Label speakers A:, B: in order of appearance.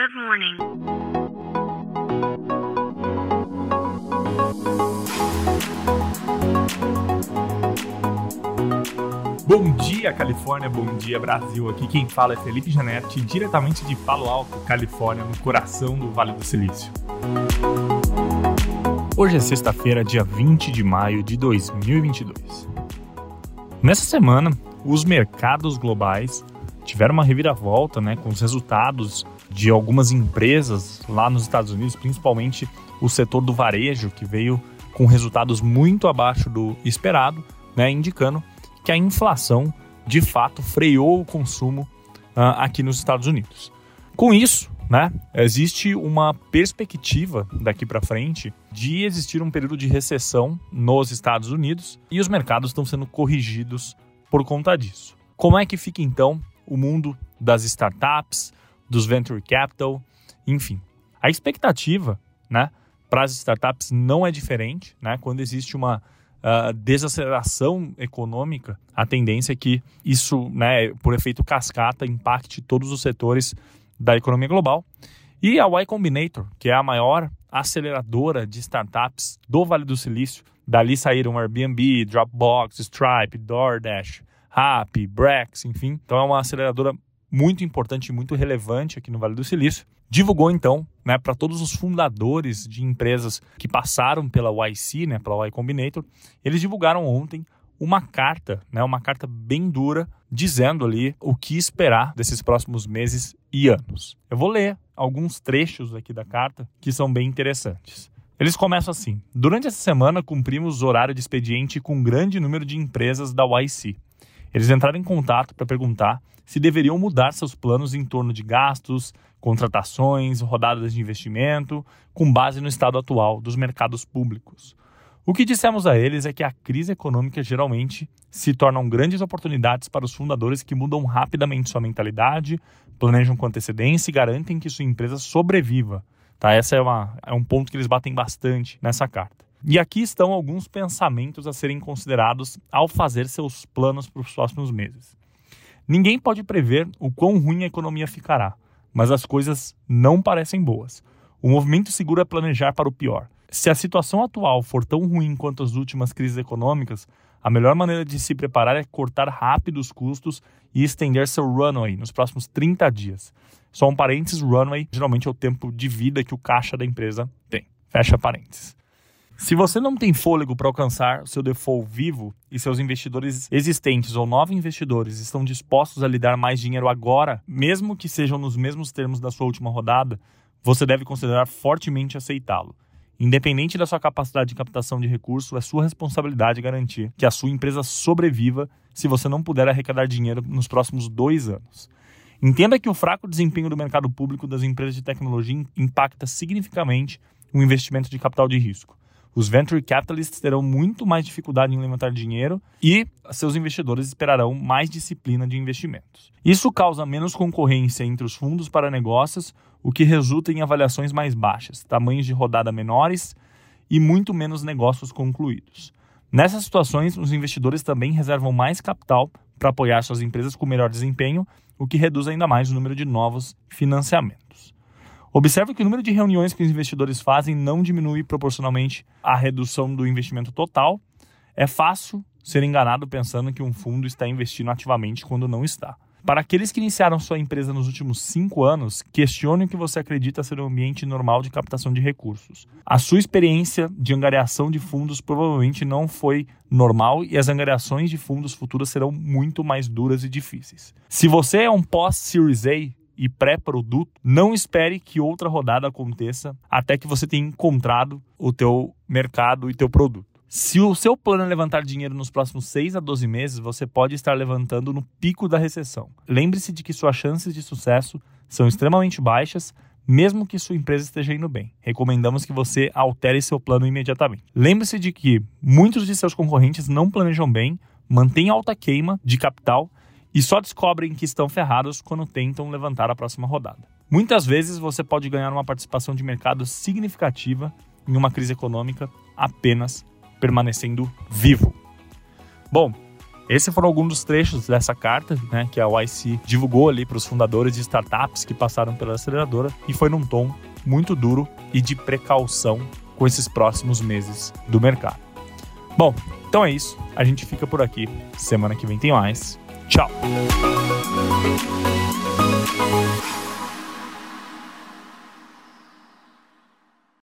A: Good morning.
B: Bom dia, Califórnia. Bom dia, Brasil. Aqui quem fala é Felipe Janetti, diretamente de Palo Alto, Califórnia, no coração do Vale do Silício. Hoje é sexta-feira, dia 20 de maio de 2022. Nessa semana, os mercados globais tiveram uma reviravolta, né, com os resultados de algumas empresas lá nos Estados Unidos, principalmente o setor do varejo, que veio com resultados muito abaixo do esperado, né, indicando que a inflação de fato freou o consumo uh, aqui nos Estados Unidos. Com isso, né, existe uma perspectiva daqui para frente de existir um período de recessão nos Estados Unidos e os mercados estão sendo corrigidos por conta disso. Como é que fica então o mundo das startups, dos venture capital, enfim? A expectativa, né, para as startups não é diferente, né? Quando existe uma uh, desaceleração econômica, a tendência é que isso, né, por efeito cascata, impacte todos os setores da economia global. E a Y Combinator, que é a maior aceleradora de startups do Vale do Silício, dali saíram Airbnb, Dropbox, Stripe, DoorDash, Rappi, Brex, enfim. Então é uma aceleradora muito importante e muito relevante aqui no Vale do Silício. Divulgou então, né, para todos os fundadores de empresas que passaram pela YC, né, pela Y Combinator, eles divulgaram ontem uma carta, né, uma carta bem dura, dizendo ali o que esperar desses próximos meses e anos. Eu vou ler alguns trechos aqui da carta que são bem interessantes. Eles começam assim: Durante essa semana cumprimos horário de expediente com um grande número de empresas da YC. Eles entraram em contato para perguntar se deveriam mudar seus planos em torno de gastos, contratações, rodadas de investimento, com base no estado atual dos mercados públicos. O que dissemos a eles é que a crise econômica geralmente se tornam grandes oportunidades para os fundadores que mudam rapidamente sua mentalidade, planejam com antecedência e garantem que sua empresa sobreviva. Tá? Esse é, uma, é um ponto que eles batem bastante nessa carta. E aqui estão alguns pensamentos a serem considerados ao fazer seus planos para os próximos meses. Ninguém pode prever o quão ruim a economia ficará, mas as coisas não parecem boas. O movimento seguro é planejar para o pior. Se a situação atual for tão ruim quanto as últimas crises econômicas, a melhor maneira de se preparar é cortar rápido os custos e estender seu runway nos próximos 30 dias. Só um parênteses, runway geralmente é o tempo de vida que o caixa da empresa tem. Fecha parênteses. Se você não tem fôlego para alcançar seu default vivo e seus investidores existentes ou novos investidores estão dispostos a lhe dar mais dinheiro agora, mesmo que sejam nos mesmos termos da sua última rodada, você deve considerar fortemente aceitá-lo. Independente da sua capacidade de captação de recursos, é sua responsabilidade garantir que a sua empresa sobreviva se você não puder arrecadar dinheiro nos próximos dois anos. Entenda que o fraco desempenho do mercado público das empresas de tecnologia impacta significativamente o investimento de capital de risco os venture capitalists terão muito mais dificuldade em levantar dinheiro e seus investidores esperarão mais disciplina de investimentos. Isso causa menos concorrência entre os fundos para negócios, o que resulta em avaliações mais baixas, tamanhos de rodada menores e muito menos negócios concluídos. Nessas situações, os investidores também reservam mais capital para apoiar suas empresas com melhor desempenho, o que reduz ainda mais o número de novos financiamentos. Observe que o número de reuniões que os investidores fazem não diminui proporcionalmente à redução do investimento total. É fácil ser enganado pensando que um fundo está investindo ativamente quando não está. Para aqueles que iniciaram sua empresa nos últimos cinco anos, questione o que você acredita ser um ambiente normal de captação de recursos. A sua experiência de angariação de fundos provavelmente não foi normal e as angariações de fundos futuras serão muito mais duras e difíceis. Se você é um pós-Series A, e pré-produto, não espere que outra rodada aconteça até que você tenha encontrado o teu mercado e teu produto. Se o seu plano é levantar dinheiro nos próximos 6 a 12 meses, você pode estar levantando no pico da recessão. Lembre-se de que suas chances de sucesso são extremamente baixas, mesmo que sua empresa esteja indo bem. Recomendamos que você altere seu plano imediatamente. Lembre-se de que muitos de seus concorrentes não planejam bem, mantêm alta queima de capital e só descobrem que estão ferrados quando tentam levantar a próxima rodada. Muitas vezes você pode ganhar uma participação de mercado significativa em uma crise econômica apenas permanecendo vivo. Bom, Esses foram alguns dos trechos dessa carta, né, que a YC divulgou ali para os fundadores de startups que passaram pela aceleradora e foi num tom muito duro e de precaução com esses próximos meses do mercado. Bom, então é isso. A gente fica por aqui. Semana que vem tem mais. Tchau!